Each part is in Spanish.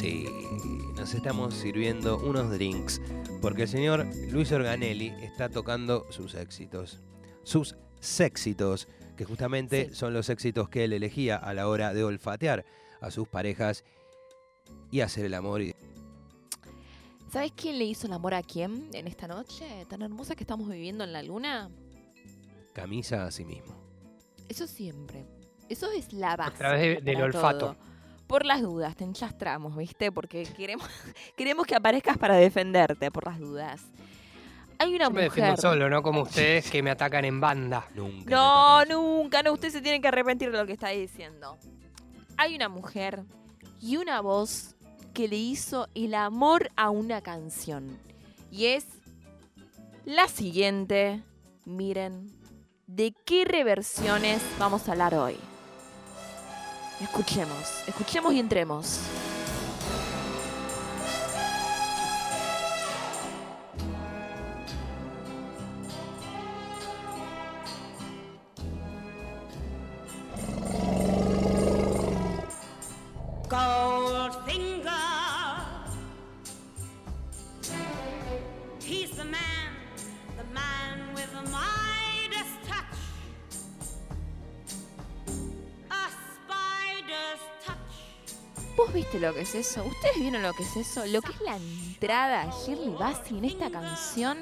Sí, nos estamos sirviendo unos drinks porque el señor Luis Organelli está tocando sus éxitos. Sus éxitos, que justamente Sí. son los éxitos que él elegía a la hora de olfatear a sus parejas y hacer el amor. y- ¿Sabes quién le hizo el amor a quién en esta noche tan hermosa que estamos viviendo en la luna? camisa a sí mismo. Eso siempre. Eso es la base. través de- del olfato. todo. Por las dudas, te enchastramos, ¿viste? Porque queremos, queremos que aparezcas para defenderte, por las dudas. Hay una Yo me mujer. defiendo solo, no como ustedes que me atacan en banda. Nunca. No, nunca, no. Usted se tiene que arrepentir de lo que está diciendo. Hay una mujer y una voz que le hizo el amor a una canción. Y es la siguiente. Miren, ¿de qué reversiones vamos a hablar hoy? Escuchemos, escuchemos y entremos. Que es eso? ¿Ustedes vieron lo que es eso? Lo que es la entrada a Shirley Bassey en esta canción.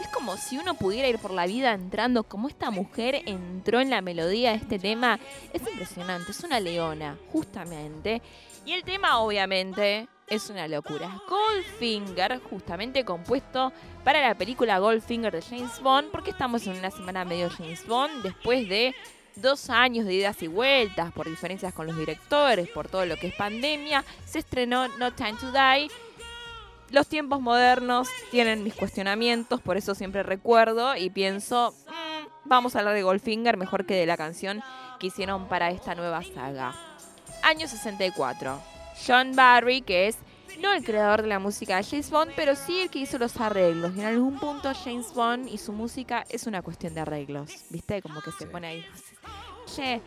Es como si uno pudiera ir por la vida entrando como esta mujer entró en la melodía de este tema. Es impresionante, es una leona, justamente. Y el tema, obviamente, es una locura. Goldfinger, justamente compuesto para la película Goldfinger de James Bond, porque estamos en una semana medio James Bond, después de dos años de idas y vueltas por diferencias con los directores, por todo lo que es pandemia, se estrenó No Time to Die. Los tiempos modernos tienen mis cuestionamientos, por eso siempre recuerdo y pienso, "Mm, vamos a hablar de Goldfinger mejor que de la canción que hicieron para esta nueva saga. Año 64. John Barry, que es no el creador de la música de James Bond, pero sí el que hizo los arreglos. Y en algún punto James Bond y su música es una cuestión de arreglos. ¿Viste? Como que se Sí. pone ahí. Che,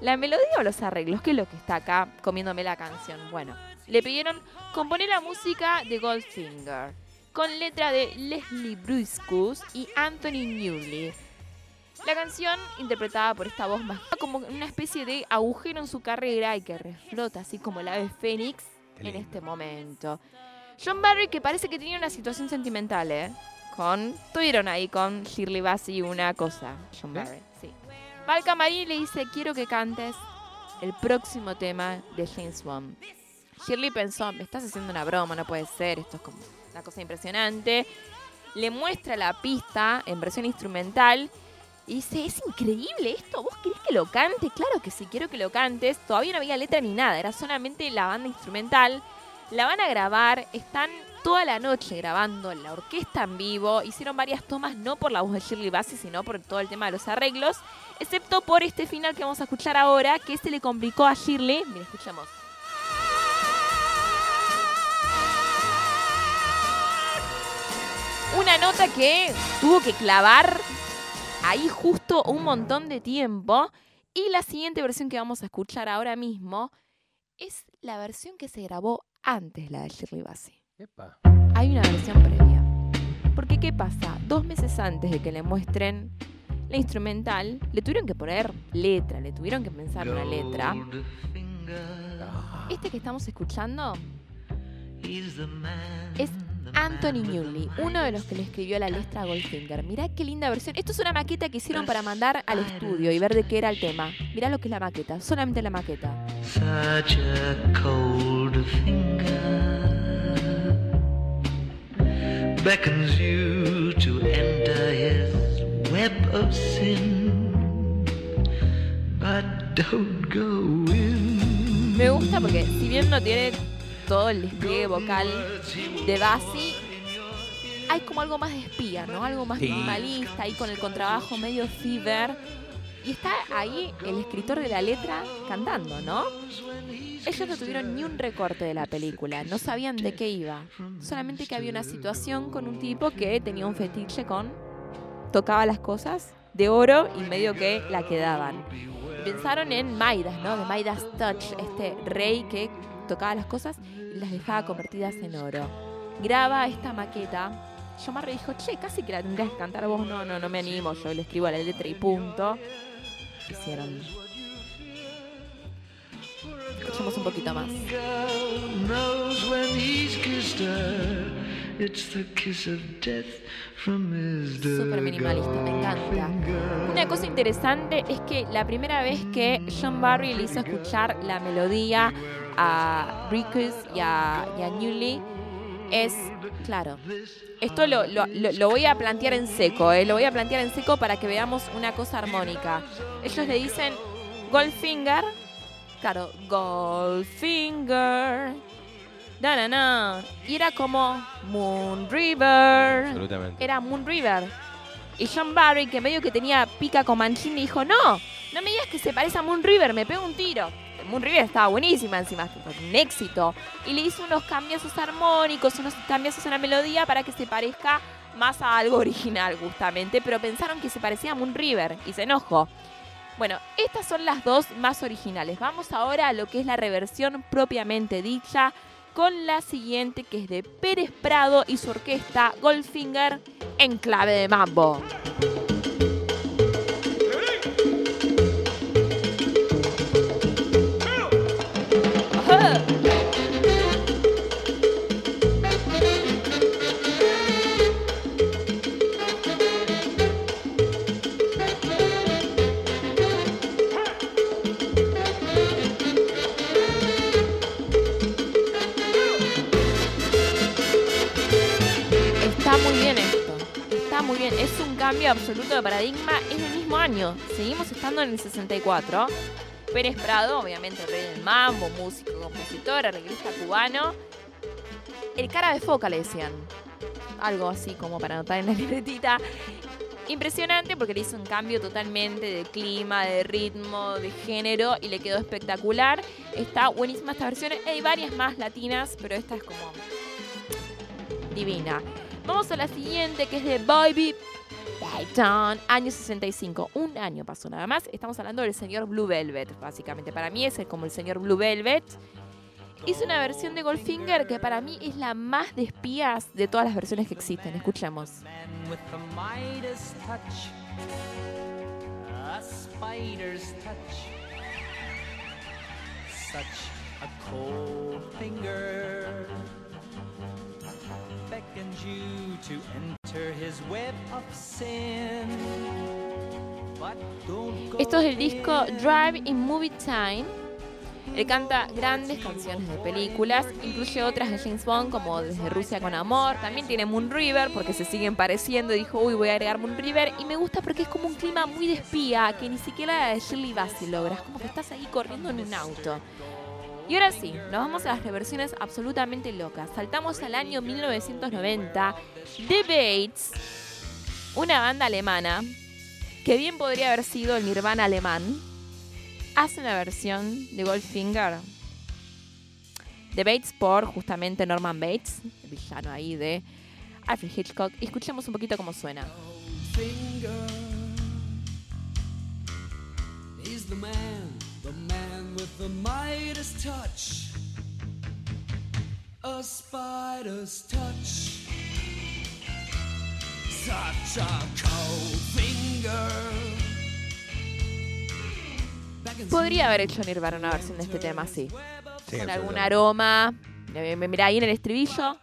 ¿la melodía o los arreglos? ¿Qué es lo que está acá comiéndome la canción? Bueno, le pidieron componer la música de Goldfinger con letra de Leslie Bruscus y Anthony Newley. La canción, interpretada por esta voz más como una especie de agujero en su carrera y que reflota así como el ave fénix en este momento. John Barry, que parece que tenía una situación sentimental, ¿eh? Con, tuvieron ahí con Shirley Bassey una cosa, John. Barry, sí. Va al camarín le dice, quiero que cantes el próximo tema de James Bond. Shirley pensó, me estás haciendo una broma, no puede ser, esto es como una cosa impresionante. Le muestra la pista en versión instrumental y dice, es increíble esto, ¿vos querés que lo cante? Claro que sí, quiero que lo cantes. Todavía no había letra ni nada, era solamente la banda instrumental. La van a grabar, están toda la noche grabando la orquesta en vivo. Hicieron varias tomas, no por la voz de Shirley Bassey, sino por todo el tema de los arreglos. Excepto por este final que vamos a escuchar ahora, que se le complicó a Shirley. Mira, escuchamos. Una nota que tuvo que clavar ahí justo un montón de tiempo. Y la siguiente versión que vamos a escuchar ahora mismo es la versión que se grabó antes, la de Shirley Bassey. Epa. Hay una versión previa. Porque ¿qué pasa? Dos meses antes de que le muestren la instrumental, le tuvieron que poner letra, le tuvieron que pensar una letra. Este que estamos escuchando es Anthony Newley, uno de los que le escribió la letra a Goldfinger. Mirá qué linda versión. Esto es una maqueta que hicieron para mandar al estudio y ver de qué era el tema. Mirá lo que es la maqueta, solamente la maqueta. Such a cold finger beckons you to enter his web of sin, but don't go in. Me gusta porque si bien no tiene todo el despliegue vocal de Bassi, hay como algo más de espía, ¿no? Algo más Sí. minimalista, ahí con el contrabajo medio fever. Y está ahí el escritor de la letra cantando, ¿no? Ellos no tuvieron ni un recorte de la película, no sabían de qué iba. Solamente que había una situación con un tipo que tenía un fetiche con... Tocaba las cosas de oro y medio que la quedaban. Pensaron en Maidas, ¿no? De Maidas Touch, este rey que tocaba las cosas y las dejaba convertidas en oro. Graba esta maqueta. Barry dijo, che, casi que la tendrías que cantar vos. No, no, no me animo, yo le escribo la letra y punto. Hicieron. Escuchemos un poquito más. Súper minimalista, me encanta. Una cosa interesante es que la primera vez que John Barry le hizo escuchar la melodía a Ricus y a, y a Newley es, claro, esto lo, lo- lo- voy a plantear en seco, eh, lo voy a plantear en seco para que veamos una cosa armónica. Ellos le dicen Goldfinger, claro, Goldfinger, na, na, na, y era como Moon River Absolutamente. era Moon River. Y John Barry, que medio que tenía pica con Mancini, dijo, no, no me digas que se parece a Moon River, me pego un tiro. Moon River estaba buenísima encima, fue un éxito. Y le hizo unos cambios armónicos, unos cambios en la melodía para que se parezca más a algo original, justamente. Pero pensaron que se parecía a Moon River y se enojó. Bueno, estas son las dos más originales. Vamos ahora a lo que es la reversión propiamente dicha con la siguiente que es de Pérez Prado y su orquesta Goldfinger en clave de mambo. Absoluto de paradigma. Es el mismo año. Seguimos estando en el 64. Pérez Prado, obviamente rey del mambo, músico, arreglista cubano. El cara de foca le decían. Algo así como para anotar en la libretita. Impresionante porque le hizo un cambio totalmente de clima, de ritmo, de género y le quedó espectacular. Está buenísima esta versión. Hay varias más latinas, pero esta es como divina. Vamos a la siguiente que es de Baby Python, año 65. Un año pasó nada más. Estamos hablando del señor Blue Velvet, básicamente. Para mí es como el señor Blue Velvet. Hizo una versión de Goldfinger que para mí es la más de espías de todas las versiones que existen. Escuchemos. You to Esto es el disco Drive in Movie Time. Él canta grandes canciones de películas, incluye otras de James Bond como Desde Rusia con Amor, también tiene Moon River porque se siguen pareciendo dijo, uy, voy a agregar Moon River y me gusta porque es como un clima muy de espía que ni siquiera la de Shirley Bassey logra, es como que estás ahí corriendo en un auto. Y ahora sí, nos vamos a las reversiones absolutamente locas. Saltamos al año 1990. The Bates, una banda alemana que bien podría haber sido el Nirvana alemán, hace una versión de Goldfinger. The Bates por justamente Norman Bates, el villano ahí de Alfred Hitchcock. Escuchemos un poquito cómo suena. He's the man, the man with the Midas touch. A spider's touch. Such a cold finger. Podría haber hecho Nirvana una versión de este tema así. Sí, Con algún aroma. Me Mira ahí en el estribillo.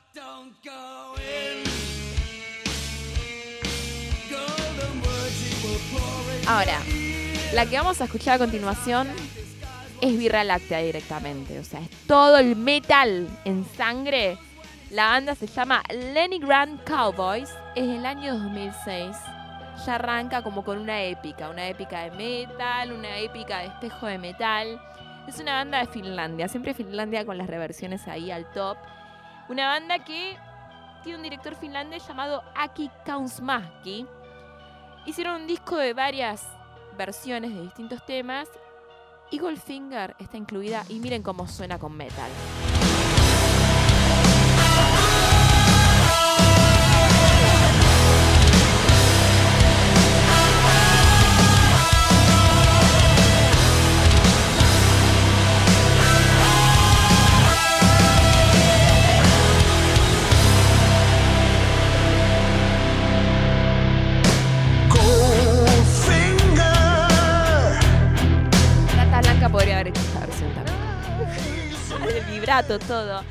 Ahora, la que vamos a escuchar a continuación es Birra Láctea directamente. O sea, es todo el metal en sangre. La banda se llama Lenny Grant Cowboys. Es el año 2006. Ya arranca como con una épica. Una épica de metal, una épica de espejo de metal. Es una banda de Finlandia. Siempre Finlandia con las reversiones ahí al top. Una banda que tiene un director finlandés llamado Aki Kaunismäki. Hicieron un disco de varias versiones de distintos temas y Goldfinger está incluida y miren cómo suena con metal. Todo.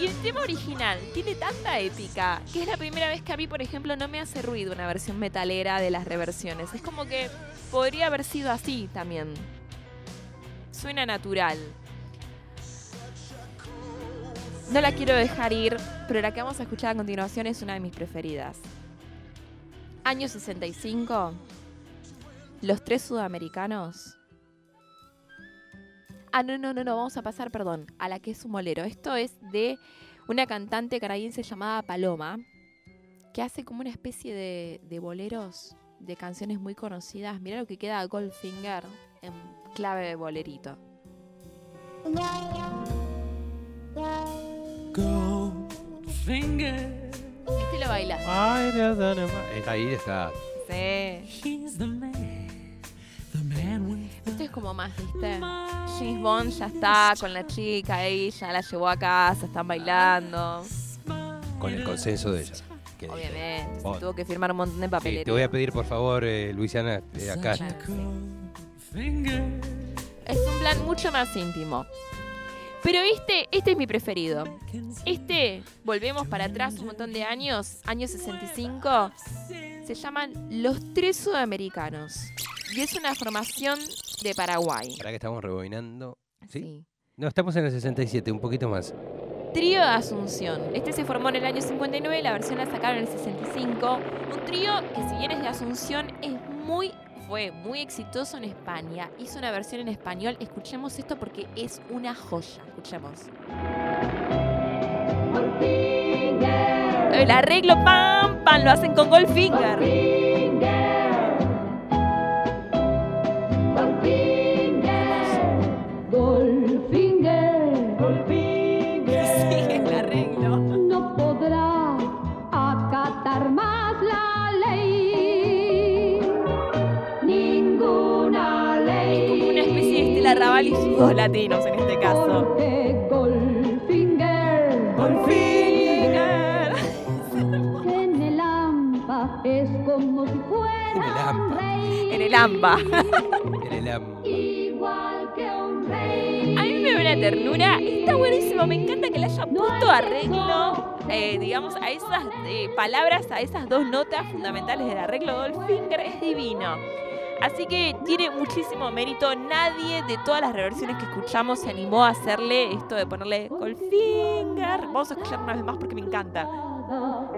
Y el tema original tiene tanta épica que es la primera vez que a mí, por ejemplo, no me hace ruido una versión metalera de las reversiones. Es como que podría haber sido así también. Suena natural. No la quiero dejar ir, pero la que vamos a escuchar a continuación es una de mis preferidas. Año 65. Los tres sudamericanos. Ah, no, no, no, no, vamos a pasar, perdón, a la que es un molero. Esto es de una cantante canadiense llamada Paloma, que hace como una especie de, de boleros, de canciones muy conocidas. Mira lo que queda Goldfinger en clave de bolerito. Goldfinger, Este lo no, no. Ahí está. Sí. Como más, ¿viste? James Bond ya está con la chica ahí, ya la llevó a casa, están bailando. Con el consenso de ella. que Obviamente, se tuvo que firmar un montón de Sí, papelería. te voy a pedir, por favor, eh, Luisiana, eh, acá. Claro, sí. Goldfinger. Es un plan mucho más íntimo. Pero este, este es mi preferido. Este, volvemos para atrás un montón de años, año 65, se llaman Los Tres Sudamericanos. Y es una formación de Paraguay. Para que estamos rebobinando. ¿Sí? Sí. No, estamos en el 67, un poquito más. Trío de Asunción. Este se formó en el año 59, la versión la sacaron en el 65. Un trío que si bien es de Asunción, es muy, fue muy exitoso en España. Hizo una versión en español. Escuchemos esto porque es una joya. Escuchemos. El arreglo, pam, pam, lo hacen con Goldfinger. Dos latinos en este caso. Porque Goldfinger Goldfinger. en el AMPA es como si En el fuera un AMPA. rey. En el AMBA. En el am- Igual que un rey. A mí me da una ternura. Está buenísimo. Me encanta que le haya puesto arreglo, eh, digamos, a esas eh, palabras, a esas dos notas fundamentales del arreglo Goldfinger. Es divino. Así que tiene muchísimo mérito. Nadie de todas las reversiones que escuchamos se animó a hacerle esto de ponerle Goldfinger. Vamos a escuchar una vez más porque me encanta.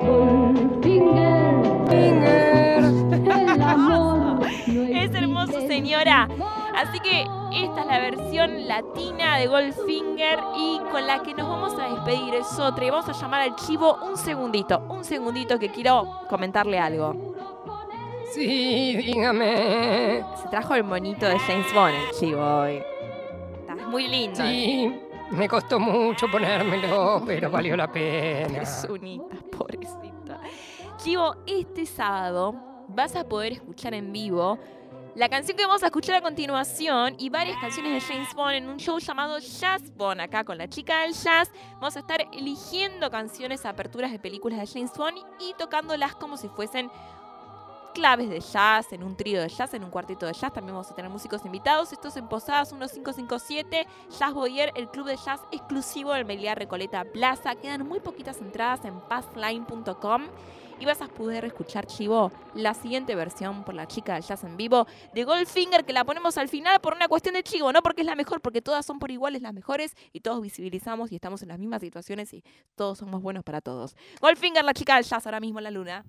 Goldfinger. Es hermoso, señora. Así que esta es la versión latina de Goldfinger y con la que nos vamos a despedir es otra. Y vamos a llamar al chivo un segundito, un segundito que quiero comentarle algo. Sí, dígame. Se trajo el monito de James Bond, el chivo hoy. Está muy lindo. Sí, me costó mucho ponérmelo, pero valió la pena. Es unita, pobrecita. Chivo, este sábado vas a poder escuchar en vivo la canción que vamos a escuchar a continuación y varias canciones de James Bond en un show llamado Jazz Bond, acá con la chica del jazz. Vamos a estar eligiendo canciones, aperturas de películas de James Bond y tocándolas como si fuesen claves de jazz, en un trío de jazz, en un cuartito de jazz. También vamos a tener músicos invitados. Esto es en Posadas 1557, Jazz Boyer, el club de jazz exclusivo del Meliá Recoleta Plaza. Quedan muy poquitas entradas en passline.com. Y vas a poder escuchar, Chivo, la siguiente versión por la chica del jazz en vivo de Goldfinger, que la ponemos al final por una cuestión de Chivo, no porque es la mejor, porque todas son por iguales las mejores y todos visibilizamos y estamos en las mismas situaciones y todos somos buenos para todos. Goldfinger, la chica del jazz, ahora mismo en la luna.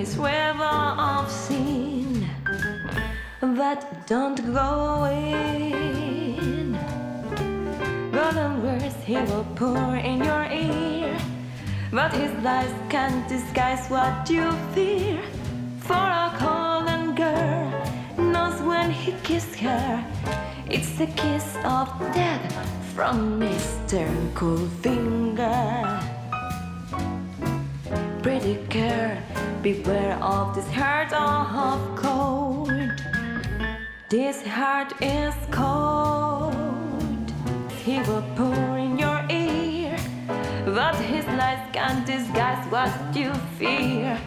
His web of sin. But don't go in. Golden words he will pour in your ear. But his lies can't disguise what you fear. For a golden girl knows when he kissed her. It's the kiss of death from Mr. Coolfinger. Pretty girl, beware of this heart of cold. This heart is cold. He will pour in your ear, but his lies can't disguise what you fear.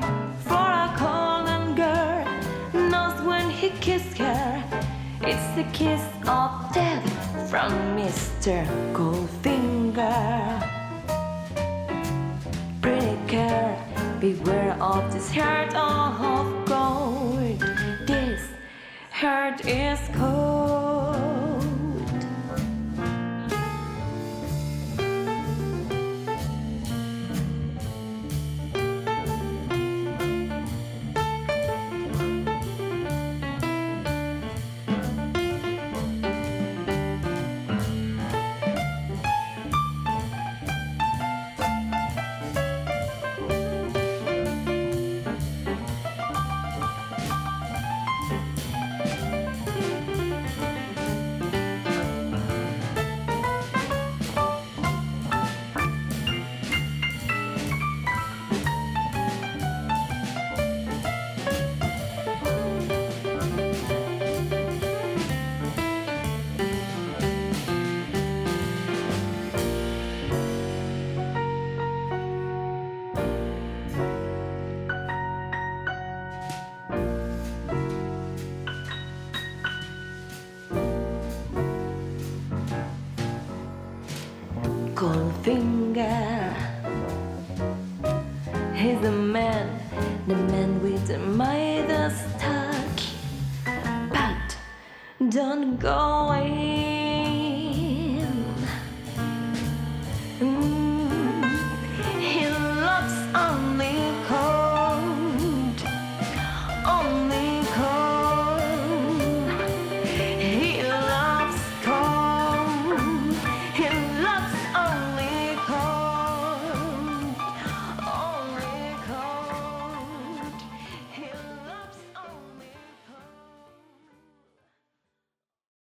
For a cold girl knows when he kissed her. It's the kiss of death from Mr. Goldfinger. Beware of this heart of gold. This heart is cold. Midas touch.